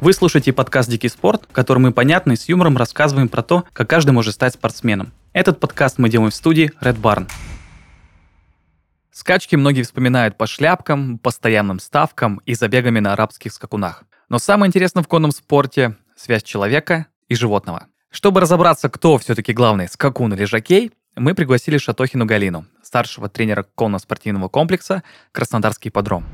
Вы слушаете подкаст «Дикий спорт», в котором мы понятно и с юмором рассказываем про то, как каждый может стать спортсменом. Этот подкаст мы делаем в студии Red Barn. Скачки многие вспоминают по шляпкам, постоянным ставкам и забегами на арабских скакунах. Но самое интересное в конном спорте – связь человека и животного. Чтобы разобраться, кто все-таки главный, скакун или жокей, мы пригласили Шатохину Галину, старшего тренера конно-спортивного комплекса «Краснодарский подром».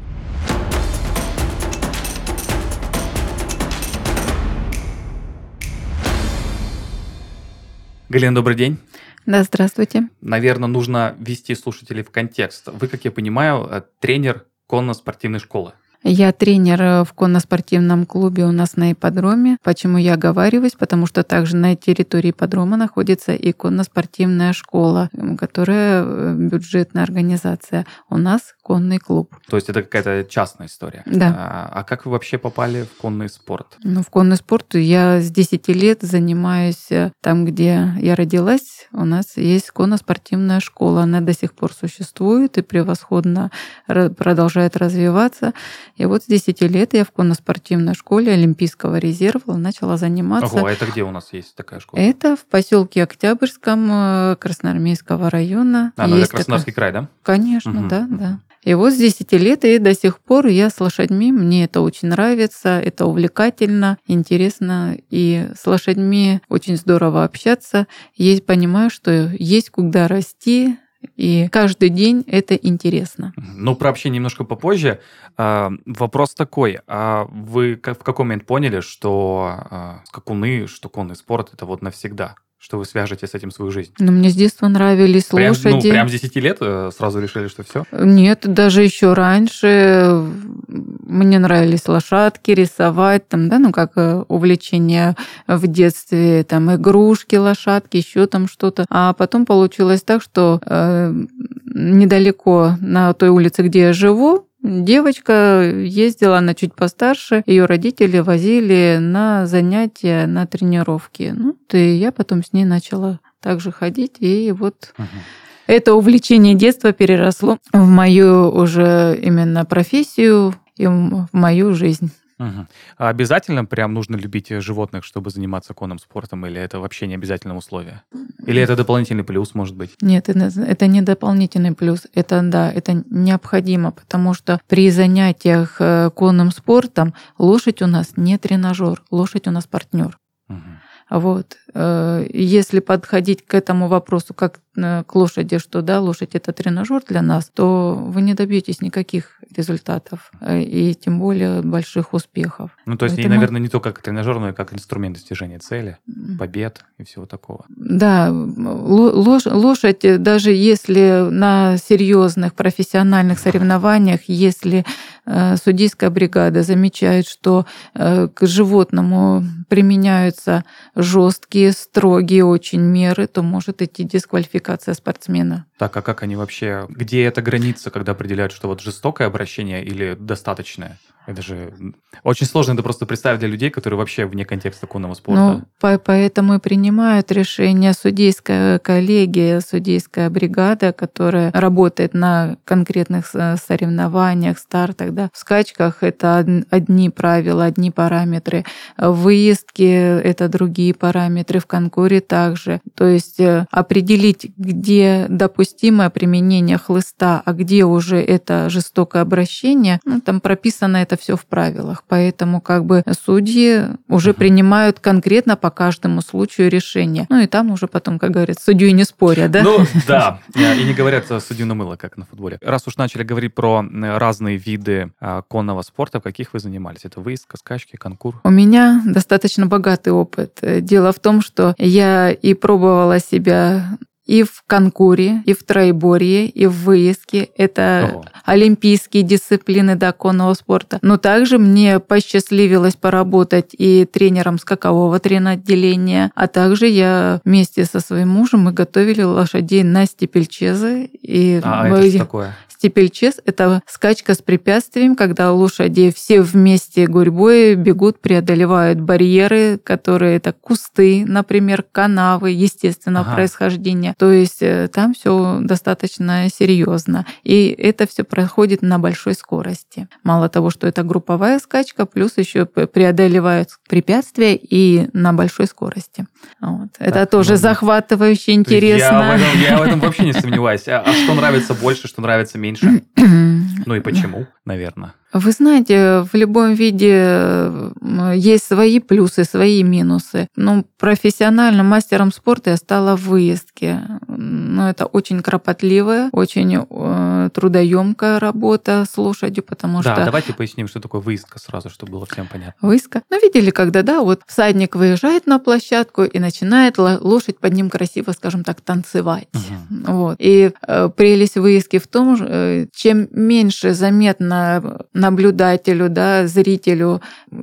Галина, добрый день. Да, здравствуйте. Наверное, нужно ввести слушателей в контекст. Вы, как я понимаю, э, тренер конно-спортивной школы. Я тренер э, в конно-спортивном клубе у нас на ипподроме. Почему я оговариваюсь? Потому что также на территории ипподрома находится и конно-спортивная школа, которая э, бюджетная организация. У нас конный клуб. То есть это какая-то частная история? Да. А, а как вы вообще попали в конный спорт? Ну, в конный спорт я с 10 лет занимаюсь э, там, где я родилась. У нас есть конно-спортивная школа. Она до сих пор существует и превосходно продолжает развиваться. И вот с 10 лет я в конно-спортивной школе Олимпийского резерва начала заниматься. Ого, а это где у нас есть такая школа? Это в поселке Октябрьском э, Красноармейского района. А, ну это Краснодарский такая... край, да? Конечно, угу. да, да. И вот с 10 лет и до сих пор я с лошадьми, мне это очень нравится, это увлекательно, интересно, и с лошадьми очень здорово общаться. Есть понимаю, что есть куда расти, и каждый день это интересно. Ну, про общение немножко попозже. А, вопрос такой. А вы в какой момент поняли, что а, скакуны, что конный спорт – это вот навсегда? Что вы свяжете с этим свою жизнь? Ну, мне с детства нравились прям, лошади. Ну, прям с 10 лет э, сразу решили, что все? Нет, даже еще раньше мне нравились лошадки, рисовать, там, да, ну, как э, увлечение в детстве, там, игрушки, лошадки, еще там что-то. А потом получилось так, что э, недалеко на той улице, где я живу, Девочка ездила, она чуть постарше, ее родители возили на занятия, на тренировки. Ну, и я потом с ней начала также ходить, и вот угу. это увлечение детства переросло в мою уже именно профессию и в мою жизнь. Угу. А обязательно прям нужно любить животных, чтобы заниматься конным спортом, или это вообще не обязательное условие? Или это дополнительный плюс, может быть? Нет, это не дополнительный плюс. Это, да, это необходимо, потому что при занятиях э, конным спортом лошадь у нас не тренажер, лошадь у нас партнер. Угу. Вот. Э, если подходить к этому вопросу как к лошади, что да, лошадь это тренажер для нас, то вы не добьетесь никаких результатов э, и тем более больших успехов. Ну, то есть, Поэтому... и, наверное, не только как тренажер, но и как инструмент достижения цели, побед и всего такого. Да, лошадь, даже если на серьезных профессиональных соревнованиях, если судейская бригада замечает, что к животному применяются жесткие, строгие очень меры, то может идти дисквалификация спортсмена. Так, а как они вообще, где эта граница, когда определяют, что вот жестокое обращение или достаточное? Это же очень сложно это просто представить для людей, которые вообще вне контекста конного спорта. Ну, по поэтому и принимают решение судейская коллегия, судейская бригада, которая работает на конкретных соревнованиях, стартах. Да. В скачках это одни правила, одни параметры. В выездке это другие параметры, в конкуре также. То есть э, определить, где допустимое применение хлыста, а где уже это жестокое обращение, ну, там прописано это все в правилах. Поэтому как бы судьи уже принимают конкретно по каждому случаю решение. Ну и там уже потом, как говорят, судью не спорят, да? Ну да, и не говорят э, судью на мыло, как на футболе. Раз уж начали говорить про разные виды а, конного спорта, в каких вы занимались? Это выезд, скачки, конкур? У меня достаточно богатый опыт. Дело в том, что я и пробовала себя и в конкуре, и в троеборье, и в выездке. Это Ого. олимпийские дисциплины до конного спорта. Но также мне посчастливилось поработать и тренером скакового тренотделения, а также я вместе со своим мужем мы готовили лошадей на степельчезы. И а, мы... это что такое? Степельчес – это скачка с препятствием, когда лошади все вместе гурьбой бегут, преодолевают барьеры, которые это кусты, например, канавы естественного ага. происхождения. То есть э, там все достаточно серьезно. И это все проходит на большой скорости. Мало того, что это групповая скачка, плюс еще преодолевают препятствия и на большой скорости. Вот. Так, это тоже ну, захватывающе интересно. Я в, этом, я в этом вообще не сомневаюсь. А, а что нравится больше, что нравится меньше? ну и почему, наверное? Вы знаете, в любом виде есть свои плюсы, свои минусы. Ну, профессиональным мастером спорта я стала в выездке. Но это очень кропотливая, очень э, трудоемкая работа с лошадью, потому да, что... давайте поясним, что такое выездка сразу, чтобы было всем понятно. Выездка? Ну, видели, когда, да, вот всадник выезжает на площадку и начинает лошадь под ним красиво, скажем так, танцевать. Угу. Вот. И э, прелесть выездки в том, э, чем меньше заметно наблюдателю, да, зрителю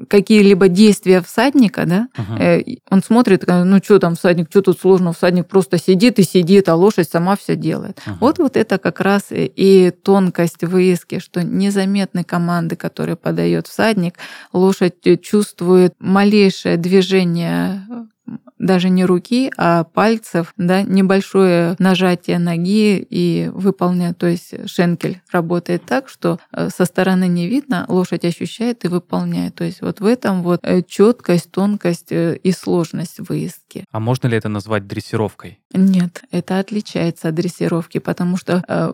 какие-либо действия всадника, да, uh он смотрит, ну что там всадник, что тут сложно, всадник просто сидит и сидит, а лошадь сама все делает. uh Вот вот это как раз и тонкость выездки, что незаметны команды, которые подает всадник, лошадь чувствует малейшее движение даже не руки, а пальцев, да, небольшое нажатие ноги и выполняет, то есть шенкель работает так, что э, со стороны не видно, лошадь ощущает и выполняет. То есть вот в этом вот э, четкость, тонкость э, и сложность выездки. А можно ли это назвать дрессировкой? Нет, это отличается от дрессировки, потому что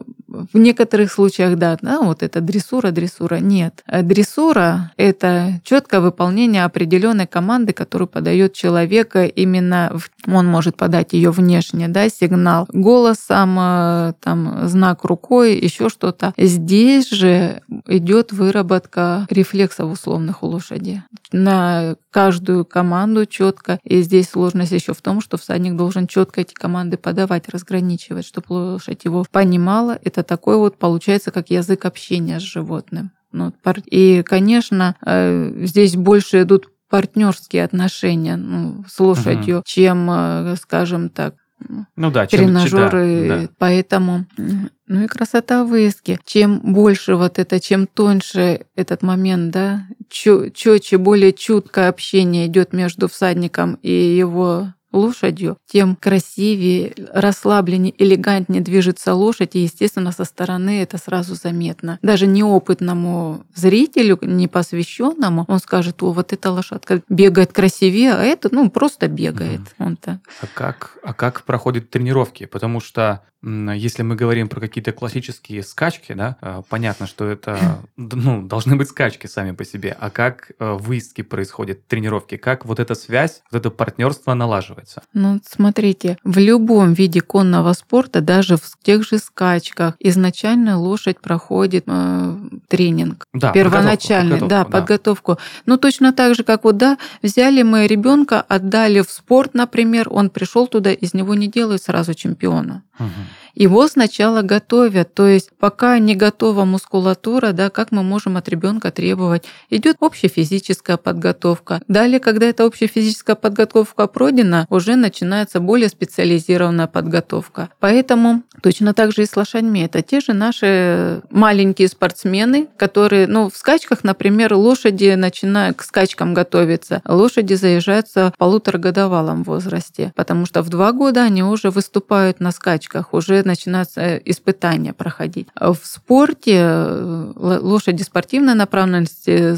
в некоторых случаях, да, да, вот это дрессура, дрессура. Нет. Дрессура – это четкое выполнение определенной команды, которую подает человек именно именно он может подать ее внешне, да, сигнал голосом, э, там, знак рукой, еще что-то. Здесь же идет выработка рефлексов условных у лошади. На каждую команду четко. И здесь сложность еще в том, что всадник должен четко эти команды подавать, разграничивать, чтобы лошадь его понимала. Это такой вот получается как язык общения с животным. Ну, и, конечно, э, здесь больше идут партнерские отношения ну, с лошадью, угу. чем, э, скажем так, ну да, тренажеры. Да, да. Поэтому, ну и красота выездки. Чем больше вот это, чем тоньше этот момент, да, четче, более чуткое общение идет между всадником и его лошадью, тем красивее, расслабленнее, элегантнее движется лошадь, и, естественно, со стороны это сразу заметно. Даже неопытному зрителю, непосвященному, он скажет, о, вот эта лошадка бегает красивее, а это, ну, просто бегает. Mm. Он так. А как, а как проходят тренировки? Потому что если мы говорим про какие-то классические скачки, да, э, понятно, что это ну, должны быть скачки сами по себе. А как э, выездки происходят, тренировки? Как вот эта связь, вот это партнерство налаживается? Ну, смотрите, в любом виде конного спорта, даже в тех же скачках, изначально лошадь проходит э, тренинг. Да, первоначальный, подготовку, да, да, подготовку. Ну, точно так же, как вот, да, взяли мы ребенка, отдали в спорт, например, он пришел туда, из него не делают сразу чемпиона. Угу. Его сначала готовят, то есть пока не готова мускулатура, да, как мы можем от ребенка требовать, идет общая физическая подготовка. Далее, когда эта общая физическая подготовка пройдена, уже начинается более специализированная подготовка. Поэтому точно так же и с лошадьми. Это те же наши маленькие спортсмены, которые, ну, в скачках, например, лошади начинают к скачкам готовиться. Лошади заезжаются в полуторагодовалом возрасте, потому что в два года они уже выступают на скачках, уже начинаются э, испытания проходить. В спорте э, лошади спортивной направленности,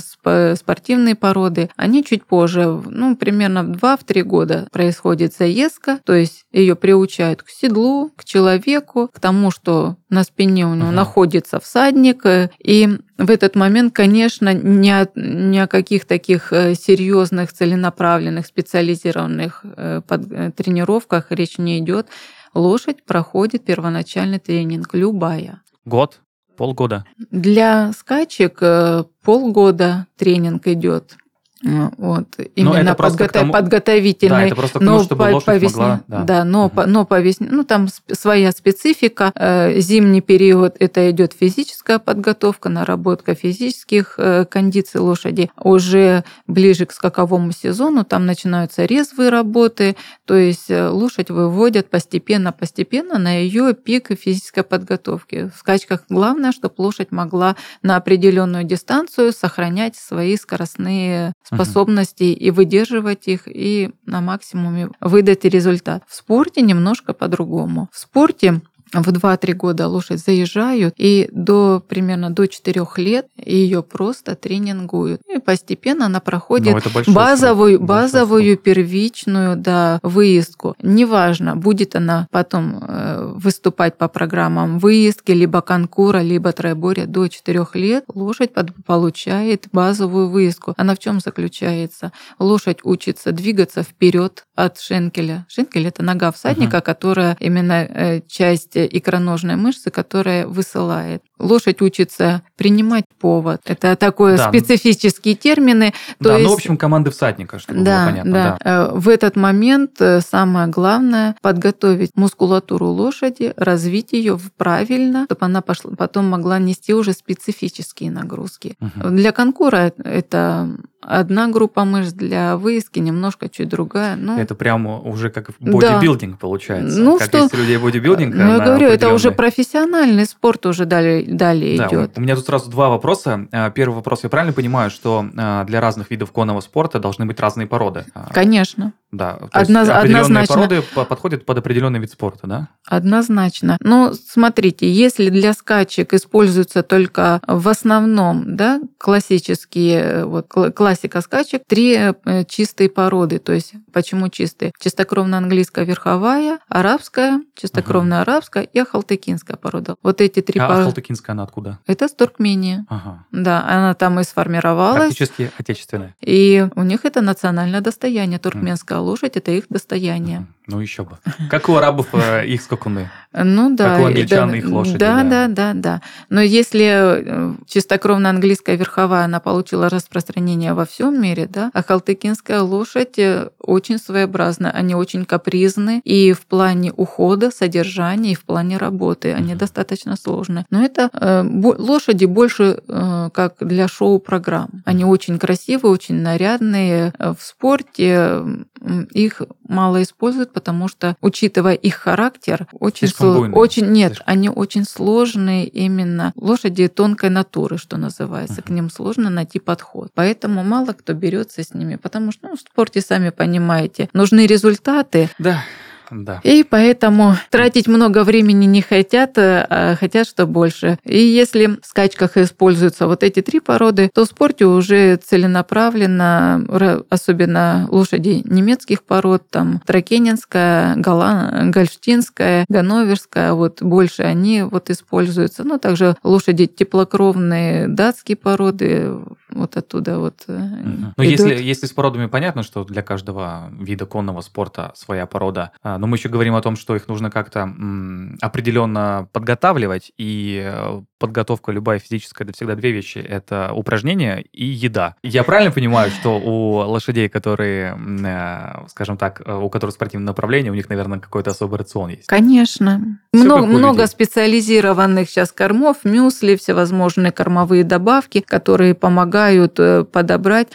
спортивные породы, они чуть позже, ну, примерно в 2-3 года происходит заездка, то есть ее приучают к седлу, к человеку, к тому, что на спине у него ага. находится всадник. Э, и в этот момент, конечно, ни о, ни о каких таких серьезных, целенаправленных, специализированных тренировках речь не идет лошадь проходит первоначальный тренинг, любая. Год? Полгода? Для скачек э, полгода тренинг идет. Вот, именно это просто подготов... к тому- подготовительный. Да, это просто к тому, но чтобы по, лошадь по весне, могла... Да. да, но, Мгм. по, но по весне, ну там своя специфика. Э, Зимний период это идет физическая подготовка, наработка физических э, кондиций лошади. Уже ближе к скаковому сезону там начинаются резвые работы, то есть э, лошадь выводят постепенно-постепенно на ее пик физической подготовки. В скачках главное, чтобы лошадь могла на определенную дистанцию сохранять свои скоростные Мгм. способности и выдерживать их, и на максимуме выдать результат. В спорте немножко по-другому. В спорте в 2-3 года лошадь заезжают, и до примерно до 4 лет ее просто тренингуют. И постепенно она проходит Ну, базовую, срок, базовую первичную да, выездку. Неважно, будет она потом э, выступать по программам выездки, либо конкура, либо тройборья до 4 лет, лошадь получает базовую выездку. Она в чем заключается? Лошадь учится двигаться вперед от шенкеля. Шенкель это нога всадника, которая именно э, часть икроножной мышцы, которая высылает. Лошадь учится принимать повод. Это такое Да. специфические термины. То да, есть, ну, в общем, команды всадника, чтобы да, было понятно. да. Э, В этот момент э, самое главное подготовить мускулатуру лошади, развить ее правильно, чтобы она пошла, потом могла нести уже специфические нагрузки. Мгм. Для конкура это одна группа мышц, для выездки немножко чуть другая. Ну, Это прямо уже как в Да. бодибилдинг получается. Ну, как что- есть у людей бодибилдинг. ну, на говорю, это уже профессиональный спорт уже далее, далее Да, идет. у меня тут сразу два вопроса. А, Первый вопрос. Я правильно понимаю, что а, для разных видов конного спорта должны быть разные породы? А, Конечно. Да. То Одно- есть определенные однозначно. породы по- подходят под определенный вид спорта, да? Однозначно. Но смотрите, если для скачек используются только в основном да, классические, э, вот, кла- классика скачек, три э, чистые породы. То есть почему чистые? Чистокровная английская верховая, арабская, чистокровная арабская и ахалтыкинская порода. Вот эти три А породы. Ахалтыкинская она откуда? Это с Туркмении. Ага. Да, она там и сформировалась. Практически отечественная. И у них это национальное достояние. Туркменская лошадь это их достояние. Мгм. Ну еще бы. Как у арабов э, их скакуны. Ну да. Как у англичан да, их лошади, Да, да. да, да, да. Но если э, чистокровная английская верховая, она получила распространение во всем мире, да, а халтыкинская лошадь э, очень своеобразна, они очень капризны и в плане ухода, содержания, и в плане работы. Они Мгм. достаточно сложные. Но это э, лошади больше э, как для шоу-программ. Они очень красивые, очень нарядные. Э, В спорте их мало используют, потому что, учитывая их характер, очень, сло- очень нет, Слишком. они очень сложные именно лошади тонкой натуры, что называется, к Мгм. ним сложно найти подход. Поэтому мало кто берется с ними, потому что ну, в спорте, сами понимаете, нужны результаты, Да, да. и поэтому тратить много времени не хотят, э, а хотят что больше. И если в скачках используются вот эти три породы, то в спорте уже целенаправленно, ра- особенно лошади немецких пород, там тракенинская, голлан- гольштинская, ганноверская, вот больше они вот используются. Ну, также лошади теплокровные, датские породы, вот оттуда вот Мгм. Ну, если, если с породами понятно, что для каждого вида конного спорта своя порода, а, но мы еще говорим о том, что их нужно как-то м, определенно подготавливать, и э, подготовка любая физическая, это всегда две вещи. Это упражнения и еда. Я правильно понимаю, что у лошадей, которые, э, скажем так, у которых спортивное направление, у них, наверное, какой-то особый рацион есть? Конечно. Много, специализированных сейчас кормов, мюсли, всевозможные кормовые добавки, которые помогают э, подобрать.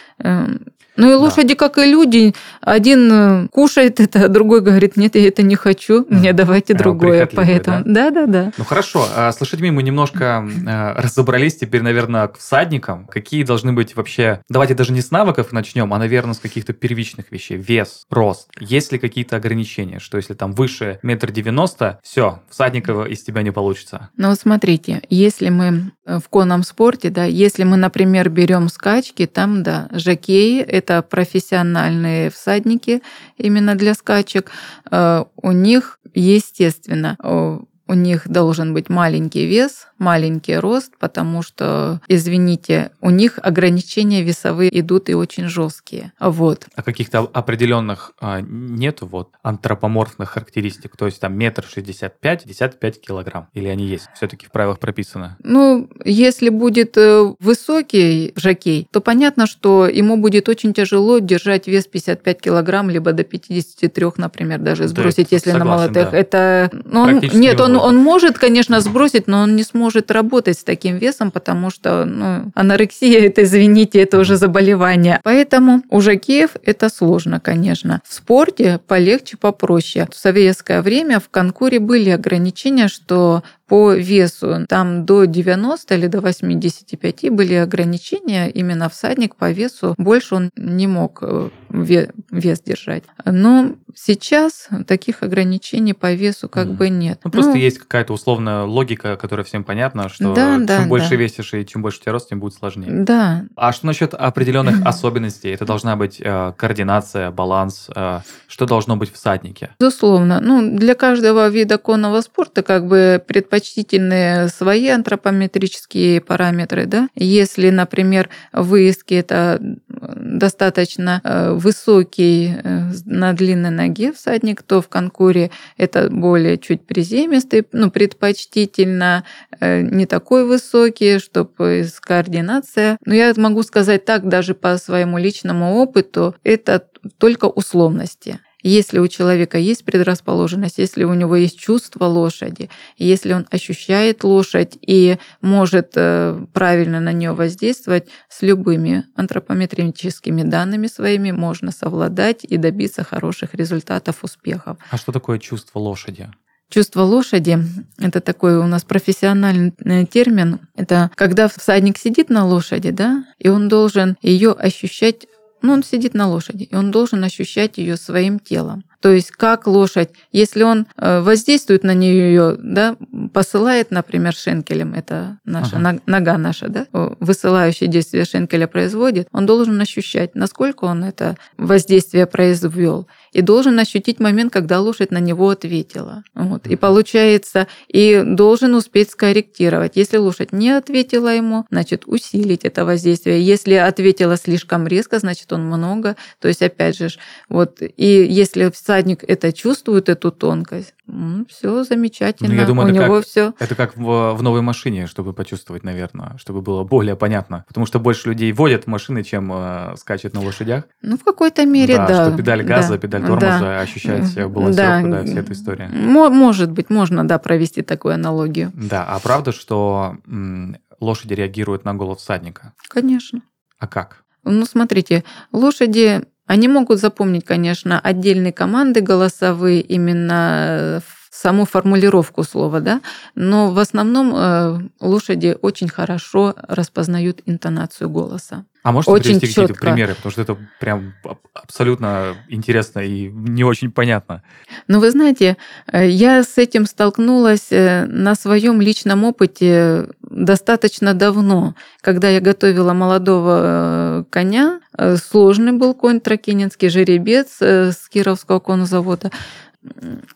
Ну и лошади, как и люди, один э, кушает это, а другой говорит, нет, я это не хочу, мне давайте А, другое. Поэтому, да, да, да. Ну хорошо, а с лошадьми мы немножко э, разобрались, теперь, наверное, к всадникам. Какие должны быть вообще... Давайте даже не с навыков начнем, а, наверное, с каких-то первичных вещей. Вес, рост. Есть ли какие-то ограничения, что если там выше метр девяносто, все, всадника из тебя не получится? Ну вот смотрите, если мы э, в конном спорте, да, если мы, например, берем скачки, там, да, жокеи – это профессиональные всадники именно для скачек, э, у них, естественно, э, у них должен быть маленький вес, маленький рост, потому что, извините, у них ограничения весовые идут и очень жесткие. Вот. А каких-то определенных а, нету вот антропоморфных характеристик, то есть там метр шестьдесят пять, пятьдесят пять килограмм, или они есть? Все-таки в правилах прописано. Ну, если будет э, высокий жокей, то понятно, что ему будет очень тяжело держать вес 55 килограмм, либо до 53, например, даже сбросить, да, если согласен, на молотых. Да. Это, ну, он, нет, он, он может, конечно, сбросить, но он не сможет работать с таким весом, потому что ну, анорексия, это, извините, это уже заболевание. Поэтому у жокеев это сложно, конечно. В спорте полегче, попроще. В советское время в конкуре были ограничения, что по весу. Там до 90 или до 85 были ограничения. Именно всадник по весу больше он не мог э, вес держать. Но сейчас таких ограничений по весу как mm. бы нет. Ну, просто ну, есть какая-то условная логика, которая всем понятна, что да, чем да, больше да. весишь и чем больше у тебя рост, тем будет сложнее. Да. А что насчет определенных особенностей? Это должна быть э, координация, баланс. Э, что должно быть в всаднике? Безусловно. Ну, для каждого вида конного спорта как бы предпочтение предпочтительные свои антропометрические параметры. Да? Если, например, выездки это достаточно э, высокий э, на длинной ноге всадник, то в конкуре это более чуть приземистый, ну, предпочтительно э, не такой высокий, чтобы координация. Но я могу сказать так, даже по своему личному опыту, это только условности. Если у человека есть предрасположенность, если у него есть чувство лошади, если он ощущает лошадь и может э, правильно на нее воздействовать, с любыми антропометрическими данными своими можно совладать и добиться хороших результатов, успехов. А что такое чувство лошади? Чувство лошади – это такой у нас профессиональный э, термин. Это когда всадник сидит на лошади, да, и он должен ее ощущать ну, он сидит на лошади, и он должен ощущать ее своим телом. То есть как лошадь, если он э, воздействует на нее, да, посылает, например, шенкелем, это наша ага. нога наша, да, высылающее действие шенкеля производит, он должен ощущать, насколько он это воздействие произвел, и должен ощутить момент, когда лошадь на него ответила. Вот. И получается, и должен успеть скорректировать. Если лошадь не ответила ему, значит, усилить это воздействие. Если ответила слишком резко, значит, он много. То есть, опять же, вот, и если всадник это чувствует, эту тонкость, ну, все замечательно. Ну, я думаю, У это него как, все. Это как в, в новой машине, чтобы почувствовать, наверное, чтобы было более понятно. Потому что больше людей водят машины, чем э, скачет на лошадях. Ну, в какой-то мере, да. да. Что педаль газа, да, педаль тормоза да. ощущать балансировку, да. да, вся эта история. Может быть, можно, да, провести такую аналогию. Да, а правда, что м, лошади реагируют на голос всадника? Конечно. А как? Ну, смотрите, лошади они могут запомнить, конечно, отдельные команды голосовые именно саму формулировку слова, да, но в основном э, лошади очень хорошо распознают интонацию голоса. А можете очень привести какие-то примеры, потому что это прям абсолютно интересно и не очень понятно. Ну, вы знаете, э, я с этим столкнулась э, на своем личном опыте достаточно давно, когда я готовила молодого коня. Сложный был конь тракининский жеребец с Кировского конозавода.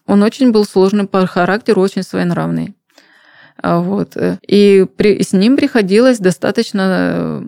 Он очень был сложным по характеру, очень своенравный. А вот. И при, с ним приходилось достаточно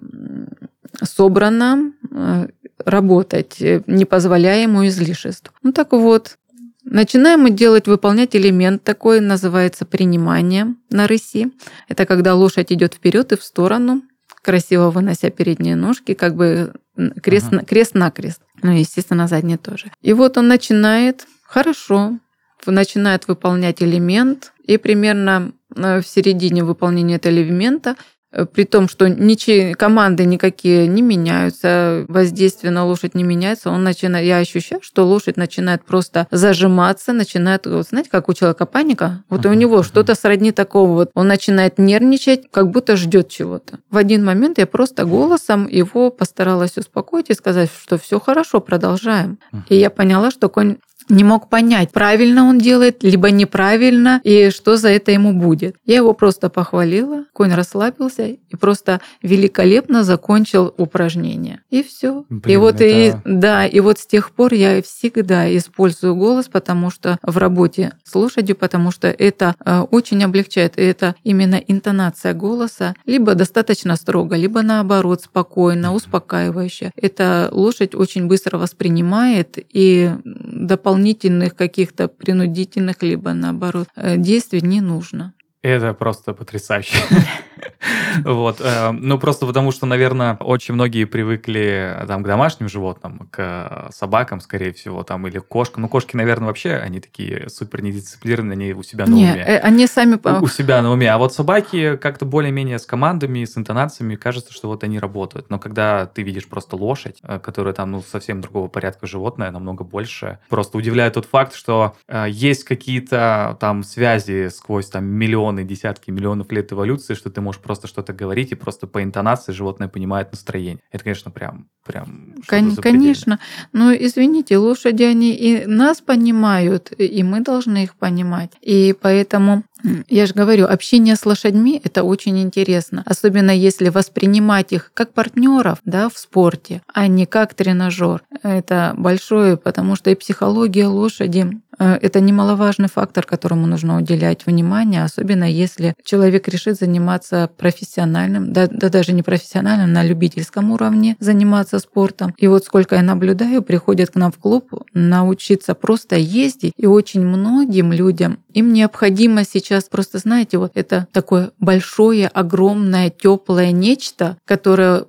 собрано э, работать, э, не позволяя ему излишеств. Ну так вот, начинаем мы делать, выполнять элемент такой, называется принимание на рыси. Это когда лошадь идет вперед и в сторону, красиво вынося передние ножки, как бы крест, ага. крест. Ну, естественно, задние тоже. И вот он начинает хорошо, начинает выполнять элемент, и примерно э, в середине выполнения этого элемента Э, при том, что ничьи команды никакие не меняются, воздействие на лошадь не меняется, он начинает, я ощущаю, что лошадь начинает просто зажиматься, начинает, вот, знаете, как у человека паника, вот uh-huh, у него что-то сродни такого вот, он начинает нервничать, как будто ждет чего-то. В один момент я просто голосом его постаралась успокоить и сказать, что все хорошо, продолжаем. Uh-huh. И я поняла, что конь не мог понять, правильно он делает, либо неправильно, и что за это ему будет. Я его просто похвалила, конь расслабился и просто великолепно закончил упражнение. И все. и вот это... и да, и вот с тех пор я всегда использую голос, потому что в работе с лошадью, потому что это э, очень облегчает. И это именно интонация голоса, либо достаточно строго, либо наоборот спокойно, успокаивающе. Это лошадь очень быстро воспринимает и дополнительно дополнительных каких-то принудительных, либо наоборот, э, действий не нужно. Это просто потрясающе. Вот. Э, ну, просто потому что, наверное, очень многие привыкли там, к домашним животным, к собакам, скорее всего, там, или к кошкам. Ну, кошки, наверное, вообще, они такие супер недисциплинированные, они у себя на уме. Нет, они сами... У себя на уме. А вот собаки как-то более-менее с командами, с интонациями, кажется, что вот они работают. Но когда ты видишь просто лошадь, э, которая там, ну, совсем другого порядка животное, намного больше, просто удивляет тот факт, что э, есть какие-то там связи сквозь там миллион миллионы, десятки миллионов лет эволюции, что ты можешь просто что-то говорить, и просто по интонации животное понимает настроение. Это, конечно, прям... прям Кон- конечно. Но, извините, лошади, они и нас понимают, и мы должны их понимать. И поэтому я же говорю, общение с лошадьми – это очень интересно, особенно если воспринимать их как партнеров да, в спорте, а не как тренажер. Это большое, потому что и психология лошади Э, это немаловажный фактор, которому нужно уделять внимание, особенно если человек решит заниматься профессиональным, да, да даже не профессиональным, на любительском уровне заниматься спортом. И вот сколько я наблюдаю, приходят к нам в клуб научиться просто ездить, и очень многим людям им необходимо сейчас просто, знаете, вот это такое большое, огромное, теплое нечто, которое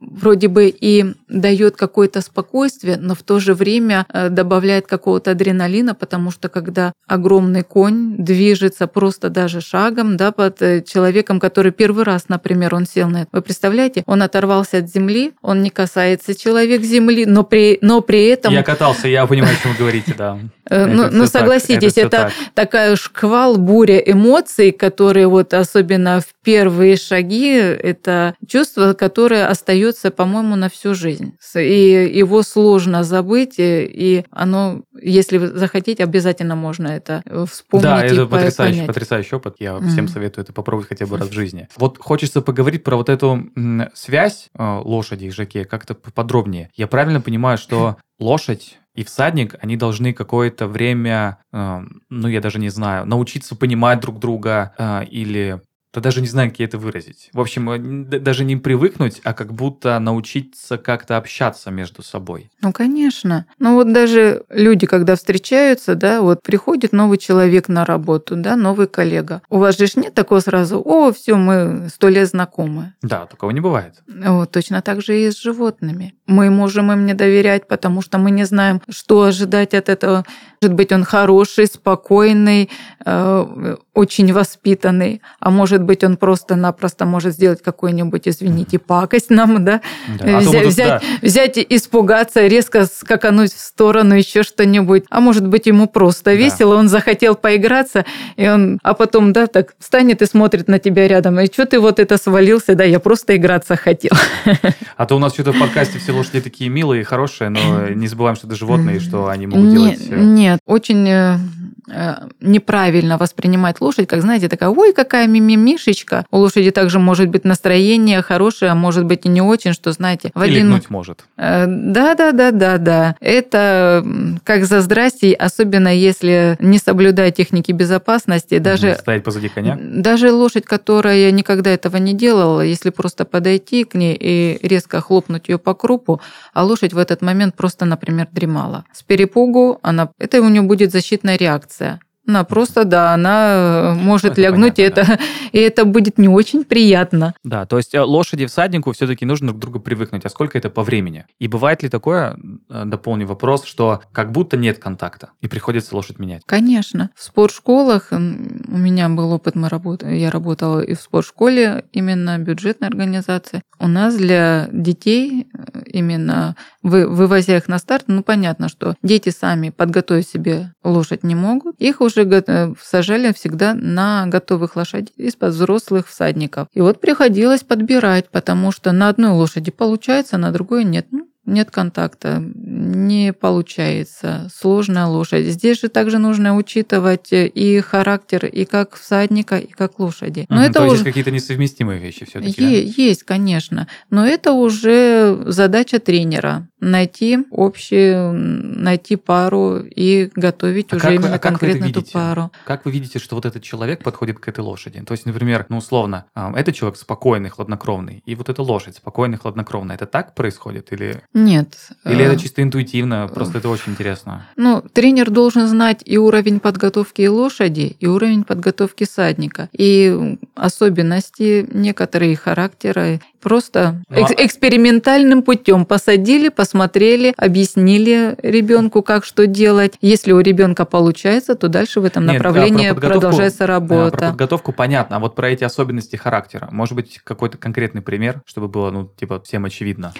вроде бы и дает какое-то спокойствие, но в то же время э, добавляет какого-то адреналина, потому что когда огромный конь движется просто даже шагом, да, под э, человеком, который первый раз, например, он сел на это, вы представляете, он оторвался от земли, он не касается человек земли, но при, но при этом... Я катался, я понимаю, о чем вы говорите, да. Э, ну, ну согласитесь, это такая шквал, буря эмоций, которые вот особенно в первые шаги, это чувство, которое остается, по-моему, на всю жизнь. И его сложно забыть, и оно, если вы захотите, обязательно можно это вспомнить. Да, это потрясающий, понять. потрясающий опыт. Я mm. всем советую это попробовать хотя бы раз в жизни. Вот хочется поговорить про вот эту связь э, лошади и жаке как-то подробнее. Я правильно понимаю, что лошадь и всадник, они должны какое-то время, э, ну, я даже не знаю, научиться понимать друг друга э, или то даже не знаю, как это выразить. В общем, э, даже не привыкнуть, а как будто научиться как-то общаться между собой. Ну, конечно. Ну, вот даже люди, когда встречаются, да, вот приходит новый человек на работу, да, новый коллега. У вас же нет такого сразу, о, все, мы сто лет знакомы. Да, такого не бывает. Вот, точно так же и с животными. Мы можем им не доверять, потому что мы не знаем, что ожидать от этого. Может быть, он хороший, спокойный, э, очень воспитанный, а может быть, он просто-напросто может сделать какую-нибудь, извините, пакость нам, да, да. А взять, взять, да. взять, испугаться, резко скакануть в сторону, еще что-нибудь. А может быть, ему просто весело, да. он захотел поиграться, и он, а потом, да, так встанет и смотрит на тебя рядом, и что ты вот это свалился, да, я просто играться хотел. А то у нас что-то в подкасте все лошади такие милые, хорошие, но не забываем, что это животные, что они могут делать... Э, нет, очень э, неправильно воспринимать лошадь, как, знаете, такая, ой, какая мимимишечка. У лошади также может быть настроение хорошее, а может быть и не очень, что, знаете, в Или один... может. Да-да-да-да-да. Э, Это как за здрасте, особенно если не соблюдать техники безопасности. Даже, Стоять позади коня? Даже лошадь, которая никогда этого не делала, если просто подойти к ней и резко хлопнуть ее по крупу, а лошадь в этот момент просто, например, дремала. С перепугу она... Это у нее будет защитная реакция реакция. Она просто, да, она э, может это лягнуть, понятно, и, это, да. и это будет не очень приятно. Да, то есть э, лошади всаднику все-таки нужно друг к другу привыкнуть. А сколько это по времени? И бывает ли такое, э, дополню вопрос, что как будто нет контакта, и приходится лошадь менять? Конечно. В спортшколах, у меня был опыт, мы работали, я работала и в спортшколе, именно бюджетной организации. У нас для детей, именно вы, вывозя их на старт, ну понятно, что дети сами подготовить себе лошадь не могут. Их уже уже сажали всегда на готовых лошадей из-под взрослых всадников. И вот приходилось подбирать, потому что на одной лошади получается, на другой нет. Ну, нет контакта, не получается, сложная лошадь. Здесь же также нужно учитывать и характер и как всадника, и как лошади. Но угу, это то уже... есть какие-то несовместимые вещи все-таки. Е- да? Есть, конечно, но это уже задача тренера найти общий, найти пару и готовить а уже именно а конкретно эту пару. Как вы видите, что вот этот человек подходит к этой лошади? То есть, например, ну условно, этот человек спокойный, хладнокровный, и вот эта лошадь спокойный, хладнокровная. Это так происходит или? Нет. Или это э, чисто интуитивно? Просто это очень интересно. Ну, тренер должен знать и уровень подготовки лошади, и уровень подготовки садника, и особенности некоторые характера. Просто ну, экс- а экспериментальным путем посадили, посмотрели, объяснили ребенку, как что делать. Если у ребенка получается, то дальше в этом Нет, направлении продолжается работа. про подготовку понятно, а вот про эти особенности характера, может быть, какой-то конкретный пример, чтобы было, ну, типа, всем очевидно.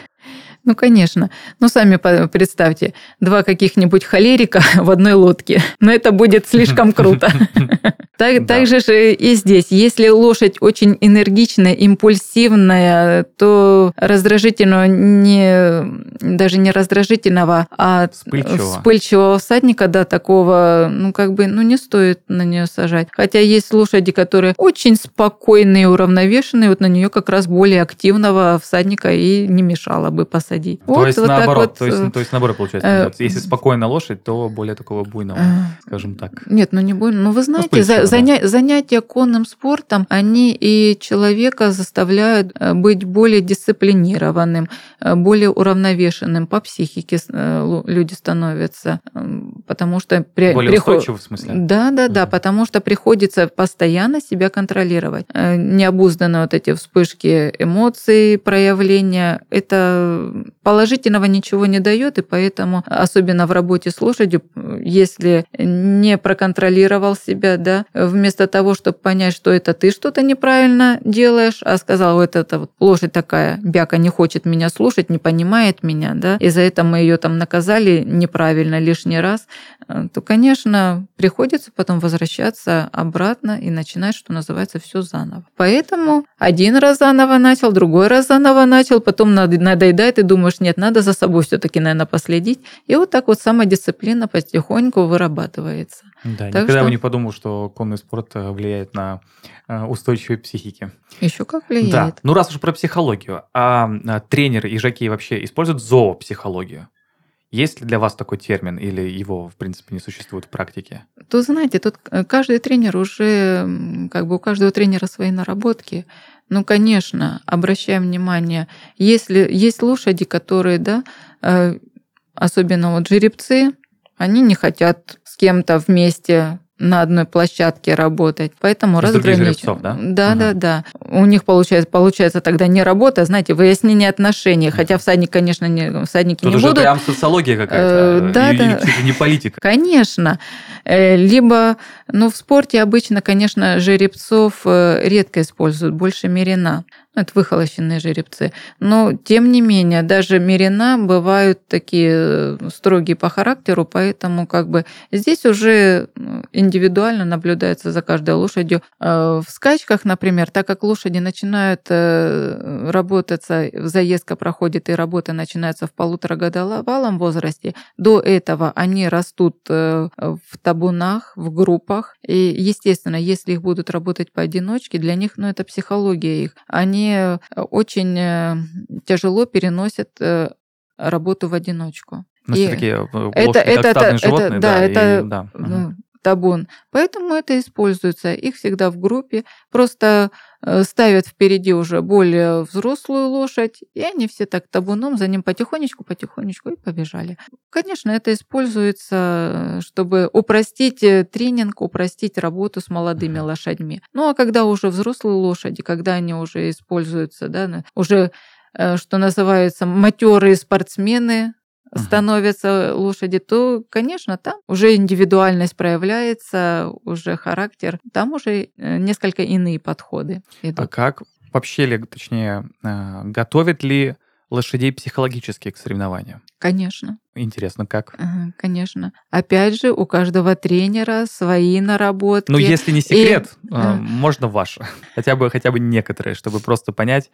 Ну, конечно. Ну, сами представьте, два каких-нибудь холерика в одной лодке. Но это будет слишком круто. Так, да. Же и здесь. Если лошадь очень энергичная, импульсивная, то раздражительного не даже не раздражительного, а вспыльчивого, вспыльчивого всадника, да, такого, ну как бы, ну не стоит на нее сажать. Хотя есть лошади, которые очень спокойные, уравновешенные, вот на нее как раз более активного всадника и не мешало бы посадить. То вот, есть вот наоборот, вот, то есть, то есть наоборот получается. Э, если спокойная лошадь, то более такого буйного, э, скажем так. Нет, ну не буйного. Ну вы знаете, ну, за, заня... занятия конным спортом, они и человека заставляют э, быть более дисциплинированным, э, более уравновешенным по психике э, люди становятся, потому что... При... Более приход... в смысле? Да, да, да, потому что приходится постоянно себя контролировать. Необузданно вот эти вспышки эмоций, проявления, это положительного ничего не дает, и поэтому, особенно в работе с лошадью, если не проконтролировал себя, да, вместо того, чтобы понять, что это ты что-то неправильно делаешь, а сказал, вот эта вот лошадь такая, бяка не хочет меня слушать, не понимает меня, да, и за это мы ее там наказали неправильно лишний раз, э, то, конечно, приходится потом возвращаться обратно и начинать, что называется, все заново. Поэтому один раз заново начал, другой раз заново начал, потом надоедает и думаешь, нет, надо за собой все-таки, наверное, последить. И вот так вот самодисциплина потихоньку вырабатывается. Да, так никогда что... бы не подумал, что конный спорт э, влияет на э, устойчивые психики. Еще как влияет. Да. Ну, раз уж про психологию, а, а тренеры и жаки вообще используют зоопсихологию? Есть ли для вас такой термин или его, в принципе, не существует в практике? Тут, знаете, тут э, каждый тренер уже, как бы у каждого тренера свои наработки. Ну, конечно, обращаем внимание, если есть лошади, которые, да, особенно вот жеребцы, они не хотят с кем-то вместе на одной площадке работать, поэтому разграничиваем. Да, да, угу. да, да. У них получается, получается тогда не работа, знаете, выяснение отношений. Хотя всадник, конечно, не, всадники Тут не уже будут. прям социология какая-то, э, да, и, да. И, не политика. Конечно. Э, либо, ну, в спорте обычно, конечно, жеребцов э, редко используют, больше мерина. Ну, это выхолощенные жеребцы. Но, тем не менее, даже мерина бывают такие э, строгие по характеру, поэтому как бы здесь уже индивидуально наблюдается за каждой лошадью. В скачках, например, так как лошади начинают работаться, заездка проходит и работа начинается в полуторагодовалом возрасте, до этого они растут в табу табунах, в группах. И, естественно, если их будут работать поодиночке, для них, ну, это психология их. Они э, очень э, тяжело переносят э, работу в одиночку. Ну, все-таки это, это, это, животные, это, да, да, это, и, да. Угу табун. Поэтому это используется. Их всегда в группе. Просто э, ставят впереди уже более взрослую лошадь, и они все так табуном за ним потихонечку, потихонечку и побежали. Конечно, это используется, чтобы упростить э, тренинг, упростить работу с молодыми лошадьми. Ну а когда уже взрослые лошади, когда они уже используются, да, уже э, что называется, матерые спортсмены, становятся лошади, то, конечно, там уже индивидуальность проявляется, уже характер, там уже э, несколько иные подходы идут. А как вообще ли, точнее, э, готовят ли лошадей психологически к соревнованиям? Конечно. Интересно, как? Ага, Конечно. Опять же, у каждого тренера свои наработки. Ну, если не секрет, И- а, можно ваше. Хотя бы, хотя бы некоторые, чтобы просто понять,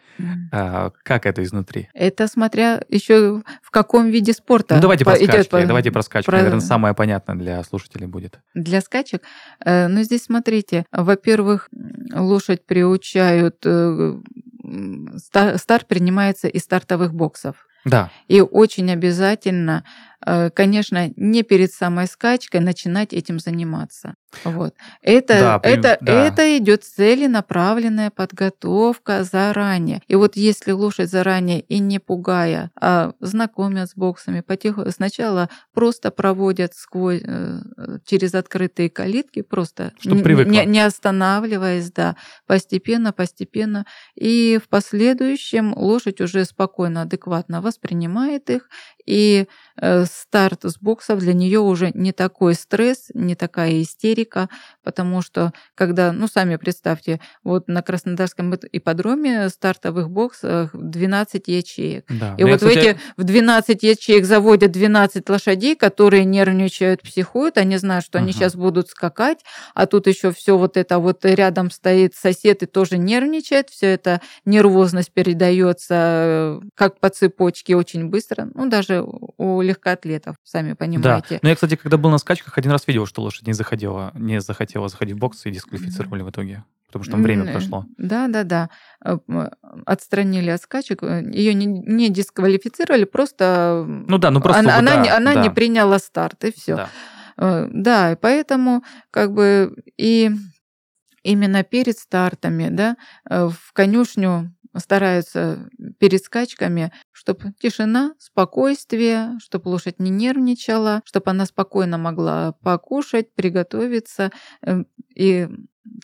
а, как это изнутри. Это смотря еще в каком виде спорта. Ну, давайте про по- скачки. по- Давайте про скачки. про- Наверное, самое понятное для слушателей будет. Для скачек. Э, Ну, здесь смотрите. Во-первых, лошадь приучают... Старт принимается из стартовых боксов. Да, И очень обязательно, конечно, не перед самой скачкой начинать этим заниматься. Вот. Это, Да, это, да. это идет целенаправленная подготовка заранее. И вот если лошадь заранее и не пугая, а знакомят с боксами, потихо... сначала просто проводят сквозь, э, через открытые калитки, просто не, не останавливаясь, да, постепенно, постепенно. И в последующем лошадь уже спокойно, адекватно воспринимает их, и э, старт с боксов для нее уже не такой стресс, не такая истерика, потому что когда, ну сами представьте, вот на Краснодарском ипп- ипподроме стартовых боксах 12 ячеек. да. И Ну, я, вот в кстати, эти в 12 ячеек заводят 12 лошадей, которые нервничают, психуют, они знают, что они Мгм. сейчас будут скакать, а тут еще все вот это вот рядом стоит сосед и тоже нервничает, все это нервозность передается э, как по цепочке очень быстро, ну даже у легкоатлетов, сами Да. понимаете. Но я, кстати, когда был на скачках, один раз видел, что лошадь не захотела, не захотела заходить в бокс и дисквалифицировали в итоге. Потому что там время прошло. Да, да, да. Э, Отстранили от скачек, ее не, не дисквалифицировали, просто Ну да, ну просто она, она да, не, она да, не приняла старт, и все. да. Э, Да, и поэтому как бы и именно перед стартами, да, э, в конюшню стараются перед скачками, чтобы тишина, спокойствие, чтобы лошадь не нервничала, чтобы она спокойно могла покушать, приготовиться. э, И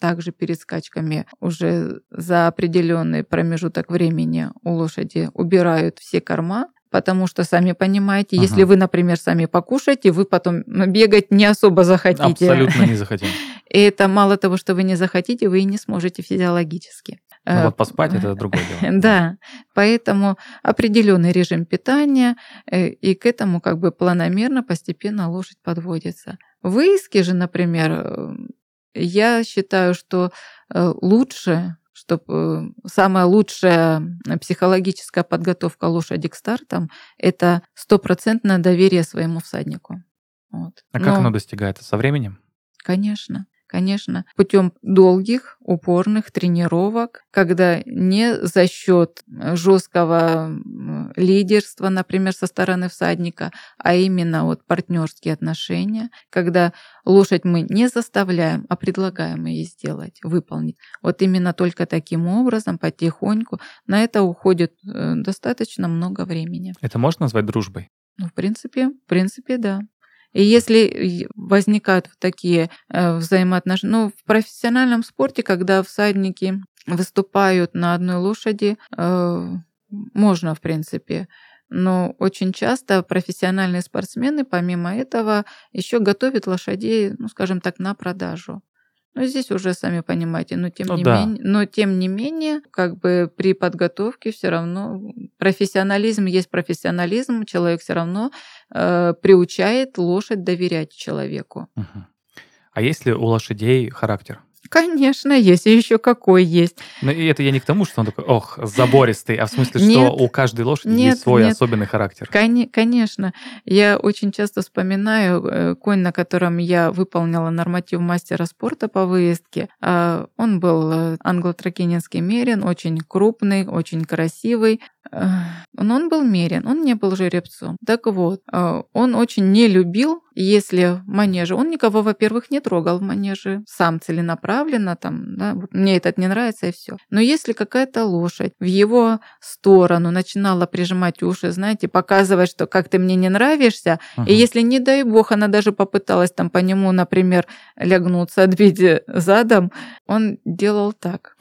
также перед скачками уже за определенный промежуток времени у лошади убирают все корма, потому что, сами понимаете, Ага. если вы, например, сами покушаете, вы потом бегать не особо захотите. Абсолютно не захотим. И это мало того, что вы не захотите, вы и не сможете физиологически. Ну Э, вот поспать это другое дело. Да, поэтому определенный режим питания, э, и к этому как бы планомерно, постепенно лошадь подводится. Выиски же, например, э, я считаю, что лучше, чтобы самая лучшая психологическая подготовка лошади к стартам – это стопроцентное доверие своему всаднику. Вот. А как Но- оно достигается? Со временем? Конечно, конечно. Путем долгих, упорных тренировок, когда не за счет жесткого м, лидерства, например, со стороны всадника, а именно вот партнерские отношения, когда лошадь мы не заставляем, а предлагаем ей сделать, выполнить. Вот именно только таким образом, потихоньку, на это уходит э, достаточно много времени. Это можно назвать дружбой? Ну, в принципе, в принципе, да. И если возникают вот такие э, взаимоотношения, ну, в профессиональном спорте, когда всадники выступают на одной лошади, э, можно, в принципе. Но очень часто профессиональные спортсмены, помимо этого, еще готовят лошадей, ну, скажем так, на продажу. Ну, здесь уже сами понимаете, но тем, Ну не, да. менее, но тем не менее, как бы при подготовке все равно профессионализм есть профессионализм, человек все равно э, приучает лошадь доверять человеку. Мгм. А есть ли у лошадей характер? Конечно, есть, и еще какой есть. Ну, и это я не к тому, что он такой, ох, забористый, а в смысле, что Нет. у каждой лошади Нет, есть свой нет. особенный характер. Коне- Конечно, я очень часто вспоминаю э, конь, на котором я выполнила норматив мастера спорта по выездке. А, Он был э, англо-тракининский мерин, очень крупный, очень красивый. Но он был мерин, он не был жеребцом. Так вот, э, он очень не любил, если в манеже, он никого, во-первых, не трогал в манеже, сам целенаправленно, там, да, вот мне этот не нравится и все. Но если какая-то лошадь в его сторону начинала прижимать уши, знаете, показывать, что как ты мне не нравишься, Мгм. и если, не дай бог, она даже попыталась там по нему, например, лягнуться, отбить задом, он делал так.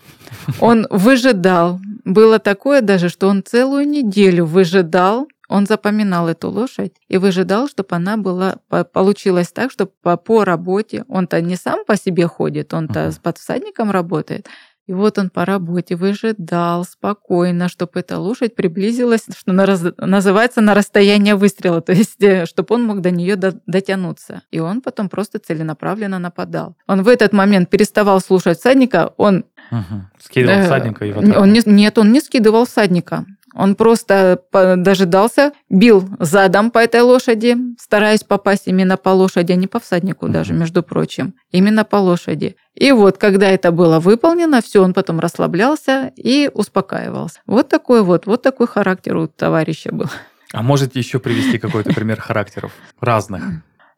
Он выжидал. Было такое даже, что он целую неделю выжидал, он запоминал эту лошадь и выжидал, чтобы она была, по- получилось так, что по, по работе, он-то не сам по себе ходит, он-то Мгм. с подсадником работает, И вот он по работе выжидал спокойно, чтобы эта лошадь приблизилась, что на раз... называется, на расстояние выстрела, то есть, чтобы он мог до нее до... дотянуться. И он потом просто целенаправленно нападал. Он в этот момент переставал слушать всадника, он... Угу. Скидывал всадника и вот он не... Нет, он не скидывал всадника. Он просто дожидался, бил задом по этой лошади, стараясь попасть именно по лошади, а не по всаднику даже, между прочим. Именно по лошади. И вот, когда это было выполнено, все, он потом расслаблялся и успокаивался. Вот такой вот, вот такой характер у товарища был. А можете еще привести какой-то пример характеров разных?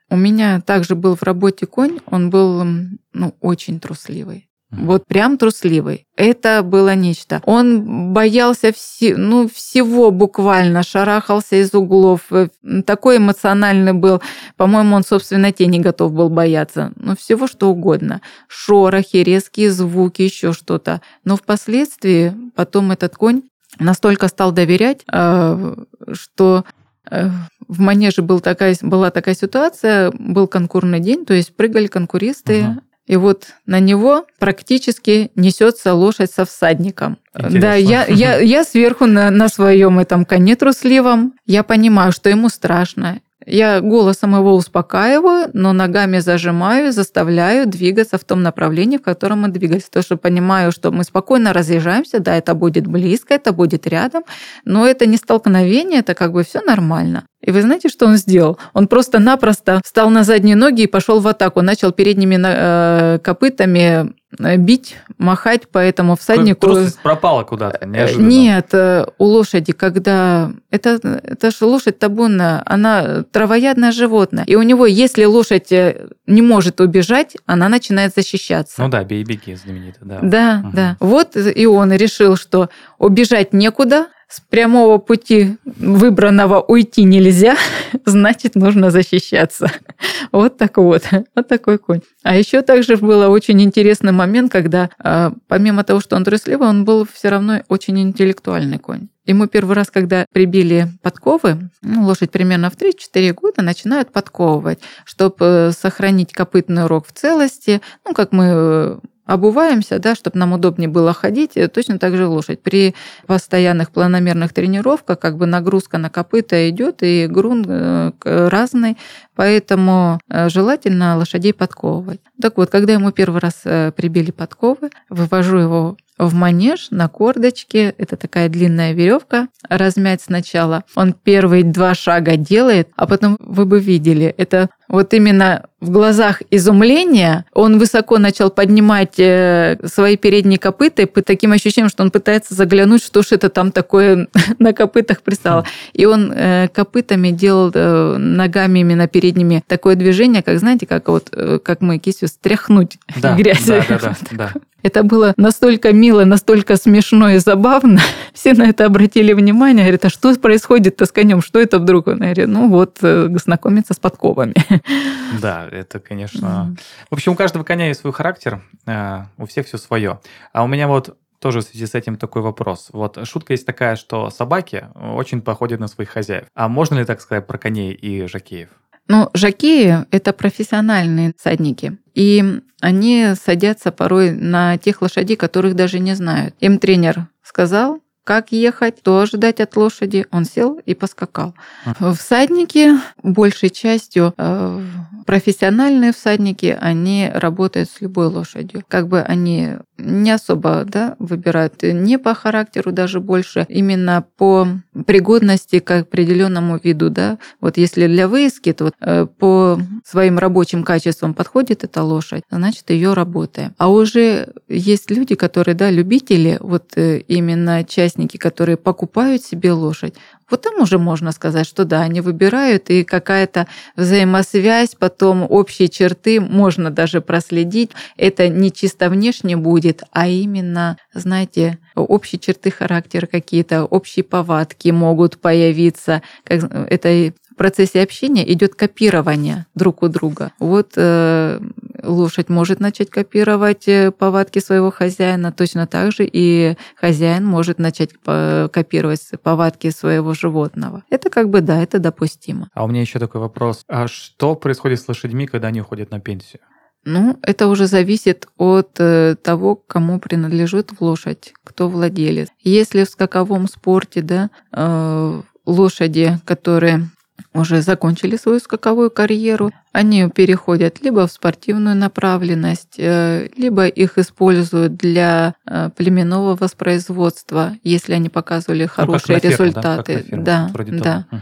У меня также был в работе конь, он был ну, очень трусливый. Вот прям трусливый. Это было нечто. Он боялся вси, ну, всего буквально, шарахался из углов. Э, такой эмоциональный был. По-моему, он, собственно, тени готов был бояться. Ну, всего что угодно. Шорохи, резкие звуки, еще что-то. Но впоследствии потом этот конь настолько стал доверять, э, что э, в манеже был такая, была такая ситуация, был конкурный день, то есть прыгали конкуристы, uh и вот на него практически несется лошадь со всадником. Интересно. Да, я, я, я сверху на, на своем этом коне трусливом, я понимаю, что ему страшно. Я голосом его успокаиваю, но ногами зажимаю, заставляю двигаться в том направлении, в котором мы двигались. То, что понимаю, что мы спокойно разъезжаемся, да, это будет близко, это будет рядом, но это не столкновение, это как бы все нормально. И вы знаете, что он сделал? Он просто-напросто встал на задние ноги и пошел в атаку. Начал передними э, копытами бить, махать по этому всаднику. Трусость пропала куда-то, э, неожиданно. Нет, у лошади, когда... Это, это же лошадь табунная, она травоядное животное. И у него, если лошадь не может убежать, она начинает защищаться. Ну да, бей-беги знаменитый, да. Да, угу. да. Вот и он решил, что убежать некуда, с прямого пути выбранного уйти нельзя, значит, нужно защищаться. Вот так вот, вот такой конь. А еще также был очень интересный момент, когда а, помимо того, что он трусливый, он был все равно очень интеллектуальный конь. Ему первый раз, когда прибили подковы, ну, лошадь примерно в 3-4 года начинают подковывать, чтобы э, сохранить копытный рог в целости. Ну, как мы э, обуваемся, да, чтобы нам удобнее было ходить, точно так же лошадь. При постоянных планомерных тренировках как бы нагрузка на копыта идет, и грунт э, разный, поэтому э, желательно лошадей подковывать. Так вот, когда ему первый раз э, прибили подковы, вывожу его в манеж на кордочке. Это такая длинная веревка. Размять сначала. Он первые два шага делает, а потом вы бы видели, это вот именно в глазах изумления он высоко начал поднимать э, свои передние копыта по таким ощущением, что он пытается заглянуть, что ж это там такое на копытах пристало. И он э, копытами делал э, ногами именно передними такое движение, как, знаете, как вот как мы кистью стряхнуть да, грязь. Да, да, да, да. Это было настолько мило, настолько смешно и забавно. Все на это обратили внимание. Говорят, а что происходит-то с конем? Что это вдруг? Он говорит, ну вот, знакомиться с подковами. Да, это, конечно... В общем, у каждого коня есть свой характер, э, у всех все свое. А у меня вот тоже в связи с этим такой вопрос. Вот шутка есть такая, что собаки очень походят на своих хозяев. А можно ли так сказать про коней и жакеев? Ну, жакеи – это профессиональные садники. И они садятся порой на тех лошадей, которых даже не знают. Им тренер сказал, как ехать, что ожидать от лошади. Он сел и поскакал. Всадники большей частью э, профессиональные всадники, они работают с любой лошадью. Как бы они не особо да, выбирают не по характеру даже больше, именно по пригодности к определенному виду. Да? Вот если для выездки, то вот, э, по своим рабочим качествам подходит эта лошадь, значит ее работаем. А уже есть люди, которые, да, любители, вот э, именно частники, которые покупают себе лошадь, вот там уже можно сказать, что да, они выбирают, и какая-то взаимосвязь, потом общие черты можно даже проследить. Это не чисто внешне будет, а именно, знаете, общие черты характера какие-то, общие повадки могут появиться. Как, это процессе общения идет копирование друг у друга. Вот э, лошадь может начать копировать э, повадки своего хозяина, точно так же и хозяин может начать копировать повадки своего животного. Это как бы да, это допустимо. А у меня еще такой вопрос. А что происходит с лошадьми, когда они уходят на пенсию? Ну, это уже зависит от э, того, кому принадлежит лошадь, кто владелец. Если в скаковом спорте, да, э, лошади, которые уже закончили свою скаковую карьеру, они переходят либо в спортивную направленность, э, либо их используют для э, племенного воспроизводства, если они показывали хорошие ну, как ферму, результаты. Да, как да. да. Угу.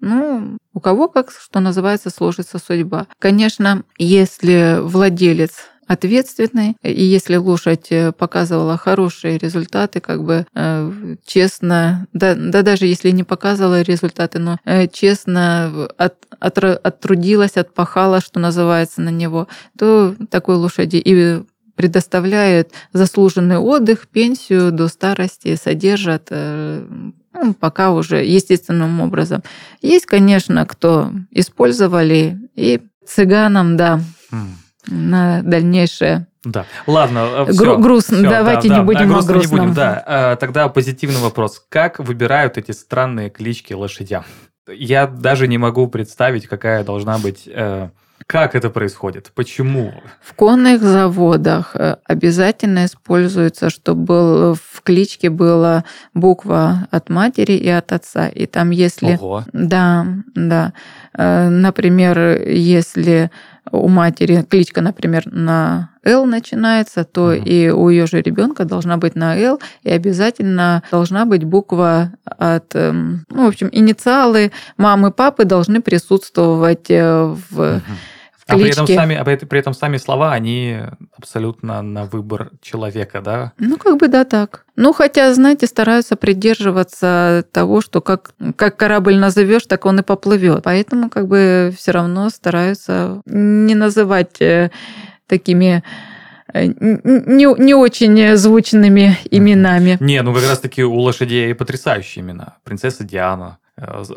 Ну, у кого, как что называется, сложится судьба. Конечно, если владелец ответственный. И если лошадь э, показывала хорошие результаты, как бы э, честно, да, да даже если не показывала результаты, но э, честно от, от, оттрудилась, отпахала, что называется, на него, то такой лошади и предоставляет заслуженный отдых, пенсию до старости, содержат ну, пока уже естественным образом. Есть, конечно, кто использовали и цыганам, да, mm на дальнейшее. Да. Ладно, э, все. грустно. Все, Давайте да, не да, будем грустно о грустном. не будем, да. Э, тогда позитивный вопрос. Как выбирают эти странные клички лошадям? Я даже не могу представить, какая должна быть... Э, как это происходит? Почему? В конных заводах обязательно используется, чтобы в кличке была буква от матери и от отца. И там если... Ого. Да, да. Например, если у матери кличка, например, на Л начинается, то uh-huh. и у ее же ребенка должна быть на Л, и обязательно должна быть буква от, эм, ну, в общем, инициалы мамы, папы должны присутствовать э, в а при этом, сами, а при этом сами слова, они абсолютно на выбор человека, да? Ну, как бы да, так. Ну, хотя, знаете, стараются придерживаться того, что как, как корабль назовешь, так он и поплывет. Поэтому как бы все равно стараются не называть э, такими э, не, не очень звучными именами. Не, ну как раз таки у лошадей потрясающие имена. Принцесса Диана,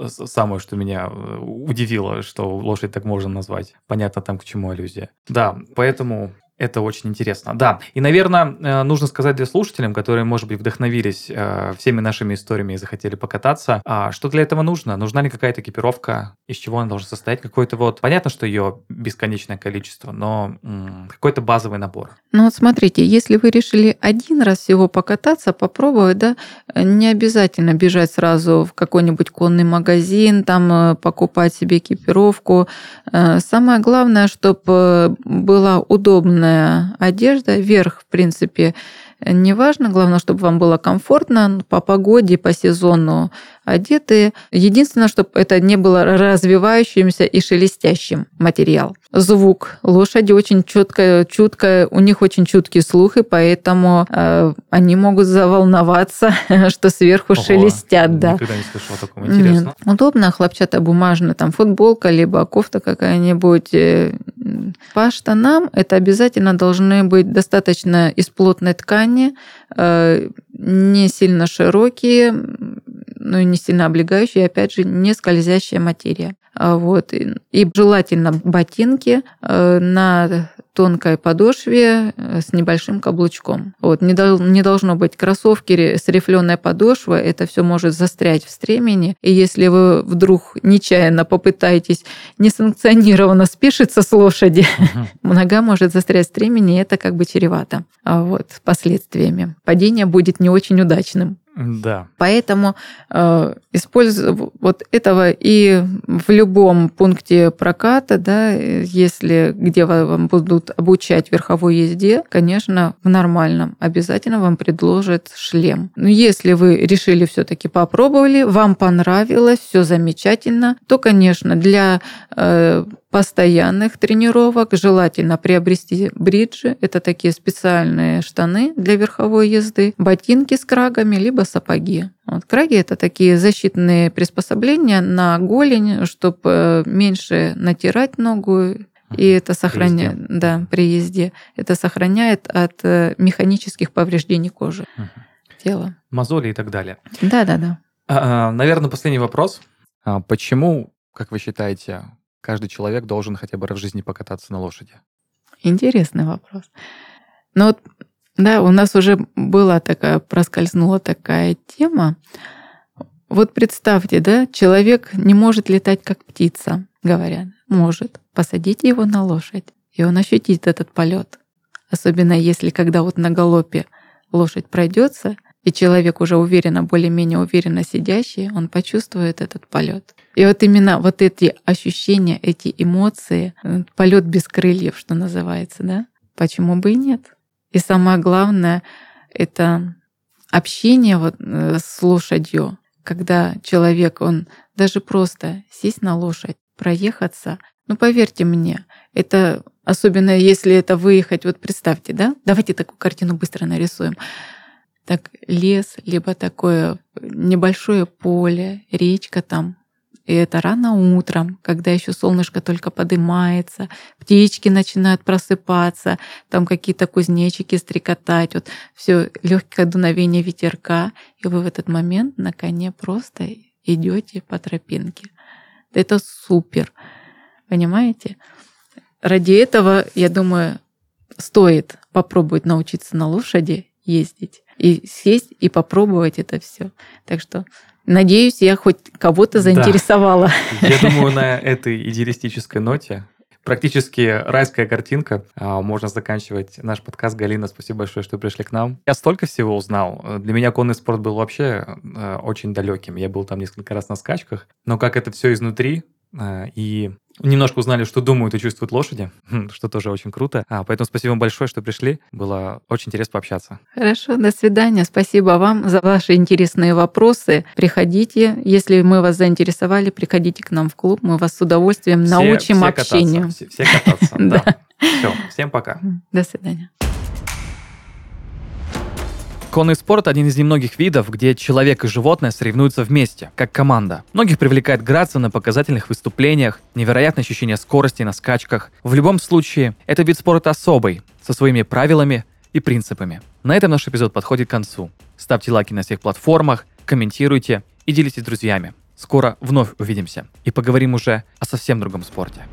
самое, что меня э, удивило, что лошадь так можно назвать. Понятно там, к чему аллюзия. Да, поэтому это очень интересно. Да, и, наверное, э, нужно сказать для слушателям, которые, может быть, вдохновились э, всеми нашими историями и захотели покататься, а что для этого нужно? Нужна ли какая-то экипировка? Из чего она должна состоять? Какой-то вот... Понятно, что ее бесконечное количество, но какой-то базовый набор. Ну вот смотрите, если вы решили один раз всего покататься, попробовать, да, не обязательно бежать сразу в какой-нибудь конный магазин, там э, покупать себе экипировку. Самое главное, чтобы была удобная удобная одежда, верх, в принципе, не важно. Главное, чтобы вам было комфортно по погоде, по сезону одеты. Единственное, чтобы это не было развивающимся и шелестящим материал. Звук. Лошади очень чутко, чутко, у них очень чуткий слух, и поэтому э, они могут заволноваться, что сверху Ого, шелестят. Да. Никогда не слышала такого. Интересно. Удобно, хлопчатобумажная там футболка, либо кофта какая-нибудь. По штанам это обязательно должны быть достаточно из плотной ткани, э, не сильно широкие, ну и не сильно облегающая, и опять же не скользящая материя. А вот. И желательно ботинки э, на тонкой подошве э, с небольшим каблучком. Вот. Не, дол- не должно быть кроссовки с рифленой подошвой, это все может застрять в стремени. И если вы вдруг нечаянно попытаетесь несанкционированно спешиться с лошади, uh-huh. нога может застрять в стремени, и это как бы чревато а вот, последствиями. Падение будет не очень удачным. Да. Поэтому э, использую вот этого и в любом пункте проката, да, если где вам будут обучать верховой езде, конечно, в нормальном обязательно вам предложат шлем. Но если вы решили все-таки попробовали, вам понравилось, все замечательно, то, конечно, для э, постоянных тренировок желательно приобрести бриджи. Это такие специальные штаны для верховой езды, ботинки с крагами, либо сапоги. Вот, краги это такие защитные приспособления на голень, чтобы э, меньше натирать ногу, и это сохраняет, при да, при езде. Это сохраняет от э, механических повреждений кожи угу. тела. Мозоли и так далее. Да, да, да. А, а наверное, последний вопрос. А почему, как вы считаете, каждый человек должен хотя бы раз в жизни покататься на лошади? Интересный вопрос. Ну вот, да, у нас уже была такая, проскользнула такая тема. Вот представьте, да, человек не может летать как птица, говорят. Может. Посадите его на лошадь. и он ощутит этот полет. Особенно если, когда вот на галопе лошадь пройдется, и человек уже уверенно, более-менее уверенно сидящий, он почувствует этот полет. И вот именно вот эти ощущения, эти эмоции, э, полет без крыльев, что называется, да? Почему бы и нет? И самое главное, это общение вот э, с лошадью, когда человек, он даже просто сесть на лошадь, проехаться, ну поверьте мне, это особенно если это выехать, вот представьте, да, давайте такую картину быстро нарисуем. Так лес, либо такое небольшое поле, речка там, и это рано утром, когда еще солнышко только поднимается, птички начинают просыпаться, там какие-то кузнечики стрекотать, вот все легкое дуновение ветерка, и вы в этот момент на коне просто идете по тропинке. Это супер, понимаете? Ради этого, я думаю, стоит попробовать научиться на лошади ездить и сесть и попробовать это все. Так что надеюсь, я хоть кого-то заинтересовала. Да. Я думаю, на этой идеалистической ноте практически райская картинка. А, можно заканчивать наш подкаст. Галина, спасибо большое, что пришли к нам. Я столько всего узнал. Для меня конный спорт был вообще э, очень далеким. Я был там несколько раз на скачках. Но как это все изнутри, и Немножко узнали, что думают и чувствуют лошади, что тоже очень круто. А, поэтому спасибо вам большое, что пришли. Было очень интересно пообщаться. Хорошо, до свидания. Спасибо вам за ваши интересные вопросы. Приходите, если мы вас заинтересовали, приходите к нам в клуб. Мы вас с удовольствием все, научим все общению. Кататься, все, все кататься, да. Все, всем пока. До свидания. Конный спорт – один из немногих видов, где человек и животное соревнуются вместе, как команда. Многих привлекает грация на показательных выступлениях, невероятное ощущение скорости на скачках. В любом случае, это вид спорта особый, со своими правилами и принципами. На этом наш эпизод подходит к концу. Ставьте лайки на всех платформах, комментируйте и делитесь с друзьями. Скоро вновь увидимся и поговорим уже о совсем другом спорте.